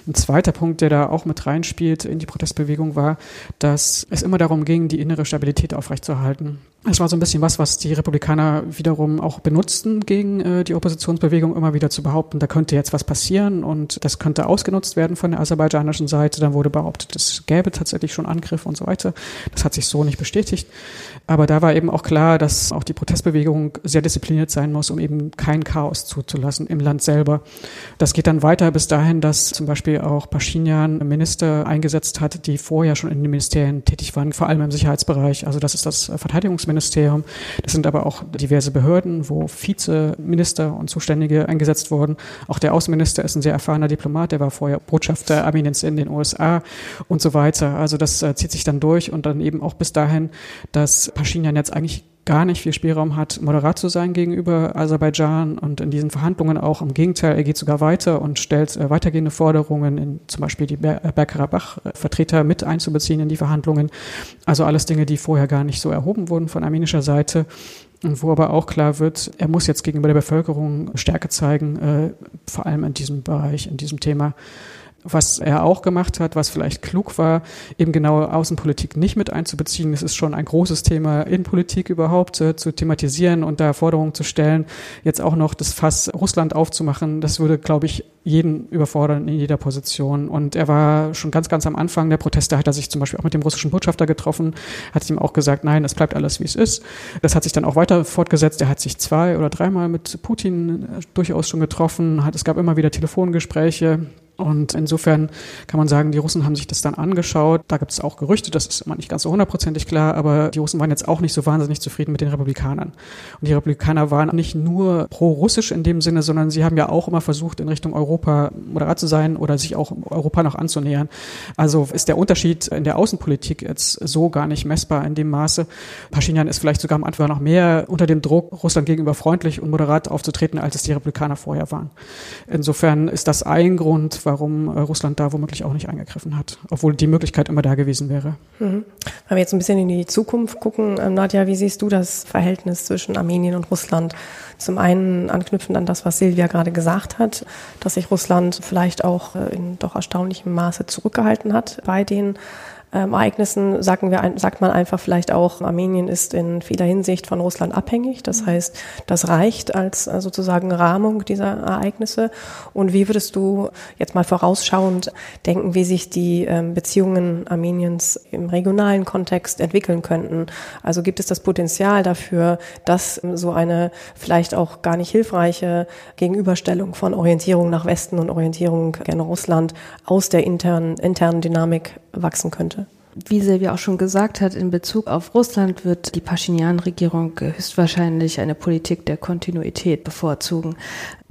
Ein zweiter Punkt, der da auch mit reinspielt in die Protestbewegung, war, dass es immer darum ging, die innere Stabilität aufrechtzuerhalten. Es war so ein bisschen was, was die Republikaner wiederum auch benutzten gegen äh, die Oppositionsbewegung, immer wieder zu behaupten, da könnte jetzt was passieren und das könnte ausgenutzt werden von der aserbaidschanischen Seite. Dann wurde behauptet, es gäbe tatsächlich schon Angriffe und so weiter. Das hat sich so nicht bestätigt. Aber da war eben auch klar, dass auch die Protestbewegung sehr diszipliniert sein muss, um eben kein Chaos zuzulassen im Land selber. Das geht dann weiter bis dahin, dass zum Beispiel auch Pashinyan Minister eingesetzt hat, die vorher schon in den Ministerien tätig waren, vor allem im Sicherheitsbereich. Also das ist das Verteidigungsministerium Verteidigungsministerium. Das sind aber auch diverse Behörden, wo Vizeminister und Zuständige eingesetzt wurden. Auch der Außenminister ist ein sehr erfahrener Diplomat, der war vorher Botschafter Armeniens in den USA und so weiter. Also das äh, zieht sich dann durch und dann eben auch bis dahin, dass Pashinyan jetzt eigentlich gar nicht viel Spielraum hat, moderat zu sein gegenüber Aserbaidschan und in diesen Verhandlungen auch im Gegenteil, er geht sogar weiter und stellt äh, weitergehende Forderungen, in, zum Beispiel die äh, Bergkarabach-Vertreter mit einzubeziehen in die Verhandlungen. Also alles Dinge, die vorher gar nicht so erhoben wurden von armenischer Seite. Und wo aber auch klar wird, er muss jetzt gegenüber der Bevölkerung Stärke zeigen, äh, vor allem in diesem Bereich, in diesem Thema. Was er auch gemacht hat, was vielleicht klug war, eben genau Außenpolitik nicht mit einzubeziehen. Es ist schon ein großes Thema in Politik überhaupt äh, zu thematisieren und da Forderungen zu stellen. Jetzt auch noch das Fass Russland aufzumachen, das würde, glaube ich, jeden überfordern in jeder Position. Und er war schon ganz, ganz am Anfang der Proteste, hat er sich zum Beispiel auch mit dem russischen Botschafter getroffen, hat ihm auch gesagt, nein, es bleibt alles, wie es ist. Das hat sich dann auch weiter fortgesetzt. Er hat sich zwei oder dreimal mit Putin äh, durchaus schon getroffen, hat, es gab immer wieder Telefongespräche Und insofern kann man sagen, die Russen haben sich das dann angeschaut. Da gibt es auch Gerüchte, das ist immer nicht ganz so hundertprozentig klar, aber die Russen waren jetzt auch nicht so wahnsinnig zufrieden mit den Republikanern. Und die Republikaner waren nicht nur pro-russisch in dem Sinne, sondern sie haben ja auch immer versucht, in Richtung Europa moderat zu sein oder sich auch Europa noch anzunähern. Also ist der Unterschied in der Außenpolitik jetzt so gar nicht messbar in dem Maße. Pashinyan ist vielleicht sogar am Anfang noch mehr unter dem Druck, Russland gegenüber freundlich und moderat aufzutreten, als es die Republikaner vorher waren. Insofern ist das ein Grund, warum äh, Russland da womöglich auch nicht eingegriffen hat, obwohl die Möglichkeit immer da gewesen wäre. Mhm. Wenn wir jetzt ein bisschen in die Zukunft gucken, ähm, Nadja, wie siehst du das Verhältnis zwischen Armenien und Russland? Zum einen anknüpfend an das, was Silvia gerade gesagt hat, dass sich Russland vielleicht auch äh, in doch erstaunlichem Maße zurückgehalten hat bei den ähm, Ereignissen sagen wir, sagt man einfach vielleicht auch, Armenien ist in vieler Hinsicht von Russland abhängig. Das heißt, das reicht als äh, sozusagen Rahmung dieser Ereignisse. Und wie würdest du jetzt mal vorausschauend denken, wie sich die ähm, Beziehungen Armeniens im regionalen Kontext entwickeln könnten? Also gibt es das Potenzial dafür, dass so eine vielleicht auch gar nicht hilfreiche Gegenüberstellung von Orientierung nach Westen und Orientierung gerne Russland aus der internen, internen Dynamik wachsen könnte? Wie Silvia auch schon gesagt hat, in Bezug auf Russland wird die Pashinyan-Regierung höchstwahrscheinlich eine Politik der Kontinuität bevorzugen.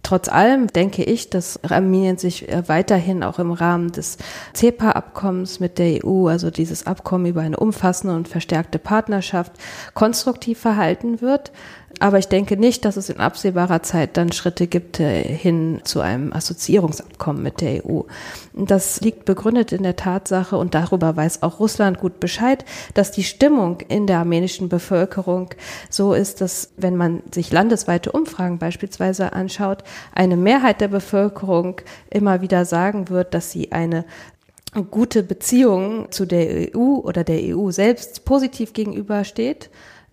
Trotz allem denke ich, dass Armenien sich weiterhin auch im Rahmen des CEPA-Abkommens mit der EU, also dieses Abkommen über eine umfassende und verstärkte Partnerschaft, konstruktiv verhalten wird. Aber ich denke nicht, dass es in absehbarer Zeit dann Schritte gibt äh, hin zu einem Assoziierungsabkommen mit der EU. Das liegt begründet in der Tatsache, und darüber weiß auch Russland gut Bescheid, dass die Stimmung in der armenischen Bevölkerung so ist, dass wenn man sich landesweite Umfragen beispielsweise anschaut, eine Mehrheit der Bevölkerung immer wieder sagen wird, dass sie eine gute Beziehung zu der EU oder der EU selbst positiv gegenübersteht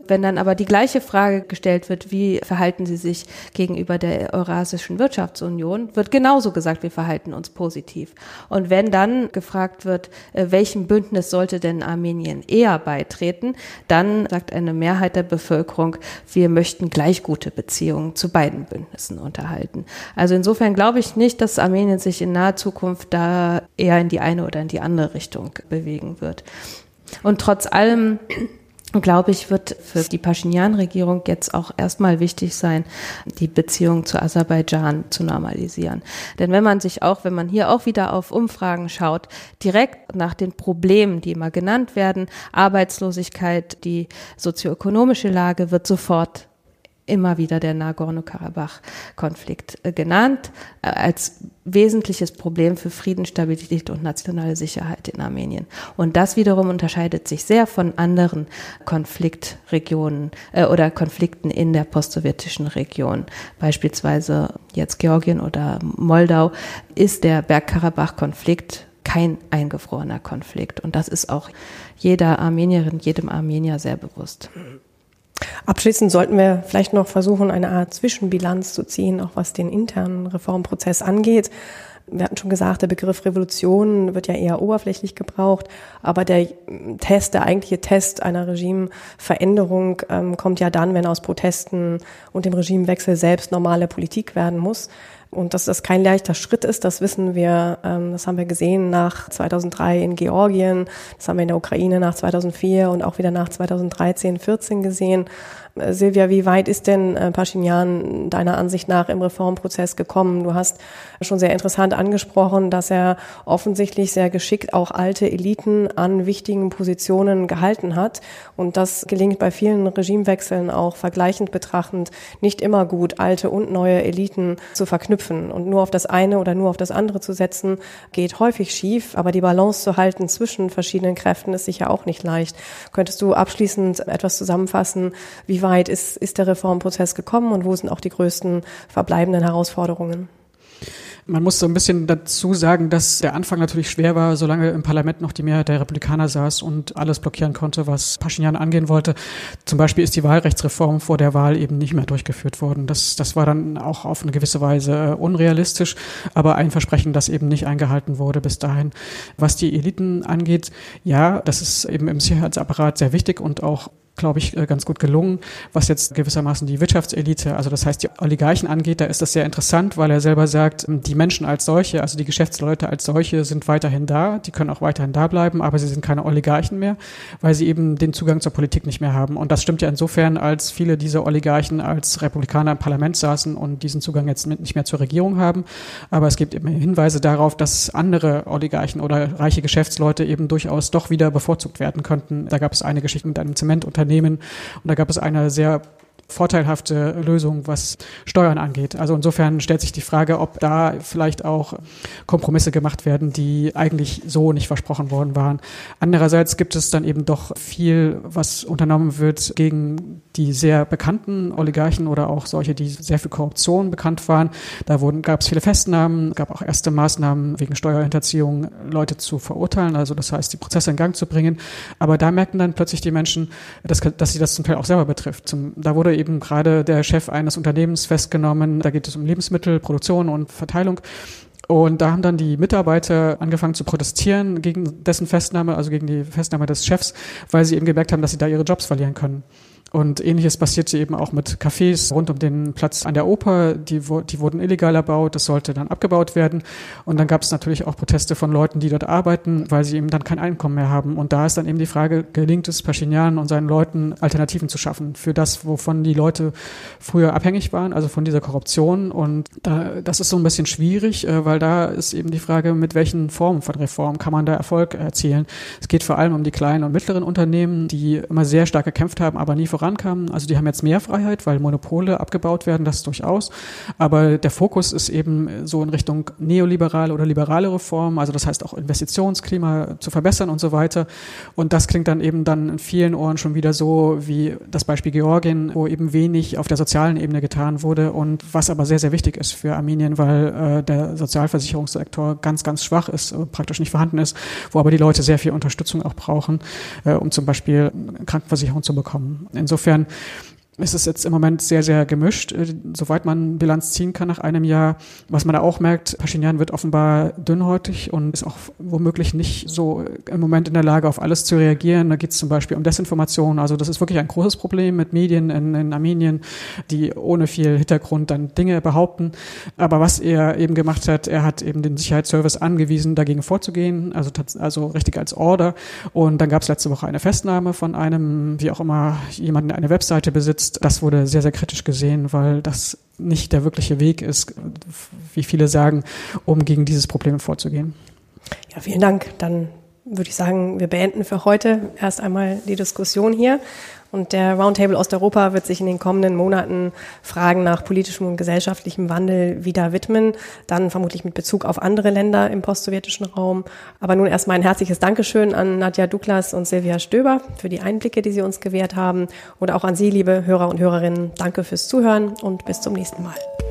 wenn dann aber die gleiche Frage gestellt wird, wie verhalten Sie sich gegenüber der Eurasischen Wirtschaftsunion, wird genauso gesagt, wir verhalten uns positiv. Und wenn dann gefragt wird, äh, welchem Bündnis sollte denn Armenien eher beitreten, dann sagt eine Mehrheit der Bevölkerung, wir möchten gleich gute Beziehungen zu beiden Bündnissen unterhalten. Also insofern glaube ich nicht, dass Armenien sich in naher Zukunft da eher in die eine oder in die andere Richtung bewegen wird. Und trotz allem glaube ich, wird für die Pashinyan-Regierung jetzt auch erstmal wichtig sein, die Beziehung zu Aserbaidschan zu normalisieren. Denn wenn man sich auch, wenn man hier auch wieder auf Umfragen schaut, direkt nach den Problemen, die immer genannt werden, Arbeitslosigkeit, die sozioökonomische Lage, wird sofort immer wieder der Nagorno-Karabach-Konflikt äh, genannt, äh, als wesentliches Problem für Frieden, Stabilität und nationale Sicherheit in Armenien. Und das wiederum unterscheidet sich sehr von anderen Konfliktregionen äh, oder Konflikten in der postsowjetischen Region. Beispielsweise jetzt Georgien oder Moldau ist der Bergkarabach-Konflikt kein eingefrorener Konflikt. Und das ist auch jeder Armenierin, jedem Armenier sehr bewusst. Abschließend sollten wir vielleicht noch versuchen, eine Art Zwischenbilanz zu ziehen, auch was den internen Reformprozess angeht. Wir hatten schon gesagt, der Begriff Revolution wird ja eher oberflächlich gebraucht, aber der Test, der eigentliche Test einer Regimeveränderung ähm, kommt ja dann, wenn aus Protesten und dem Regimewechsel selbst normale Politik werden muss. Und dass das kein leichter Schritt ist, das wissen wir, ähm, das haben wir gesehen nach 2003 in Georgien, das haben wir in der Ukraine nach 2004 und auch wieder nach 2013, 14 gesehen. Silvia, wie weit ist denn äh, Pashinyan deiner Ansicht nach im Reformprozess gekommen? Du hast schon sehr interessant angesprochen, dass er offensichtlich sehr geschickt auch alte Eliten an wichtigen Positionen gehalten hat. Und das gelingt bei vielen Regimewechseln auch vergleichend betrachtend nicht immer gut, alte und neue Eliten zu verknüpfen. Und nur auf das eine oder nur auf das andere zu setzen, geht häufig schief. Aber die Balance zu halten zwischen verschiedenen Kräften ist sicher auch nicht leicht. Könntest du abschließend etwas zusammenfassen, wie weit ist, ist der Reformprozess gekommen und wo sind auch die größten verbleibenden Herausforderungen? Man muss so ein bisschen dazu sagen, dass der Anfang natürlich schwer war, solange im Parlament noch die Mehrheit der Republikaner saß und alles blockieren konnte, was Pashinyan angehen wollte. Zum Beispiel ist die Wahlrechtsreform vor der Wahl eben nicht mehr durchgeführt worden. Das, das war dann auch auf eine gewisse Weise äh, unrealistisch, aber ein Versprechen, das eben nicht eingehalten wurde bis dahin. Was die Eliten angeht, ja, das ist eben im Sicherheitsapparat sehr wichtig und auch glaube ich, äh, ganz gut gelungen. Was jetzt gewissermaßen die Wirtschaftselite, also das heißt die Oligarchen angeht, da ist das sehr interessant, weil er selber sagt, die Menschen als solche, also die Geschäftsleute als solche sind weiterhin da, die können auch weiterhin da bleiben, aber sie sind keine Oligarchen mehr, weil sie eben den Zugang zur Politik nicht mehr haben. Und das stimmt ja insofern, als viele dieser Oligarchen als Republikaner im Parlament saßen und diesen Zugang jetzt nicht mehr zur Regierung haben. Aber es gibt eben Hinweise darauf, dass andere Oligarchen oder reiche Geschäftsleute eben durchaus doch wieder bevorzugt werden könnten. Da gab es eine Geschichte mit einem Zementunternehmen, Unternehmen. Und da gab es eine sehr vorteilhafte Lösung, was Steuern angeht. Also insofern stellt sich die Frage, ob da vielleicht auch Kompromisse gemacht werden, die eigentlich so nicht versprochen worden waren. Andererseits gibt es dann eben doch viel, was unternommen wird gegen die sehr bekannten Oligarchen oder auch solche, die sehr für Korruption bekannt waren. Da wurden, gab es viele Festnahmen, gab auch erste Maßnahmen wegen Steuerhinterziehung, Leute zu verurteilen, also das heißt, die Prozesse in Gang zu bringen. Aber da merkten dann plötzlich die Menschen, dass, dass sie das zum Teil auch selber betrifft. Zum, da wurde eben gerade der Chef eines Unternehmens festgenommen. Da geht es um Lebensmittelproduktion und Verteilung. Und da haben dann die Mitarbeiter angefangen zu protestieren gegen dessen Festnahme, also gegen die Festnahme des Chefs, weil sie eben gemerkt haben, dass sie da ihre Jobs verlieren können. Und ähnliches passierte eben auch mit Cafés rund um den Platz an der Oper. Die, die wurden illegal erbaut, das sollte dann abgebaut werden. Und dann gab es natürlich auch Proteste von Leuten, die dort arbeiten, weil sie eben dann kein Einkommen mehr haben. Und da ist dann eben die Frage, gelingt es Pashinyan und seinen Leuten Alternativen zu schaffen für das, wovon die Leute früher abhängig waren, also von dieser Korruption. Und da, das ist so ein bisschen schwierig, äh, weil da ist eben die Frage, mit welchen Formen von Reform kann man da Erfolg erzielen. Es geht vor allem um die kleinen und mittleren Unternehmen, die immer sehr stark gekämpft haben, aber nie voran vorankamen. Also die haben jetzt mehr Freiheit, weil Monopole abgebaut werden, das durchaus. Aber der Fokus ist eben so in Richtung neoliberale oder liberale Reformen, also das heißt auch Investitionsklima zu verbessern und so weiter. Und das klingt dann eben dann in vielen Ohren schon wieder so wie das Beispiel Georgien, wo eben wenig auf der sozialen Ebene getan wurde und was aber sehr, sehr wichtig ist für Armenien, weil äh, der Sozialversicherungssektor ganz, ganz schwach ist, äh, praktisch nicht vorhanden ist, wo aber die Leute sehr viel Unterstützung auch brauchen, äh, um zum Beispiel Krankenversicherung zu bekommen. Insofern ist es jetzt im Moment sehr, sehr gemischt, äh, soweit man Bilanz ziehen kann nach einem Jahr. Was man da auch merkt, Pashinyan wird offenbar dünnhäutig und ist auch womöglich nicht so im Moment in der Lage, auf alles zu reagieren. Da geht es zum Beispiel um Desinformation. Also das ist wirklich ein großes Problem mit Medien in, in Armenien, die ohne viel Hintergrund dann Dinge behaupten. Aber was er eben gemacht hat, er hat eben den Sicherheitsservice angewiesen, dagegen vorzugehen, also, also richtig als Order. Und dann gab es letzte Woche eine Festnahme von einem, wie auch immer, jemanden, der eine Webseite besitzt, ist, das wurde sehr, sehr kritisch gesehen, weil das nicht der wirkliche Weg ist, wie viele sagen, um gegen dieses Problem vorzugehen. Ja, vielen Dank. Dann würde ich sagen, wir beenden für heute erst einmal die Diskussion hier. Und der Roundtable Osteuropa wird sich in den kommenden Monaten Fragen nach politischem und gesellschaftlichem Wandel wieder widmen, dann vermutlich mit Bezug auf andere Länder im postsowjetischen Raum. Aber nun erstmal ein herzliches Dankeschön an Nadja Duklas und Silvia Stöber für die Einblicke, die sie uns gewährt haben. Und auch an Sie, liebe Hörer und Hörerinnen, danke fürs Zuhören und bis zum nächsten Mal.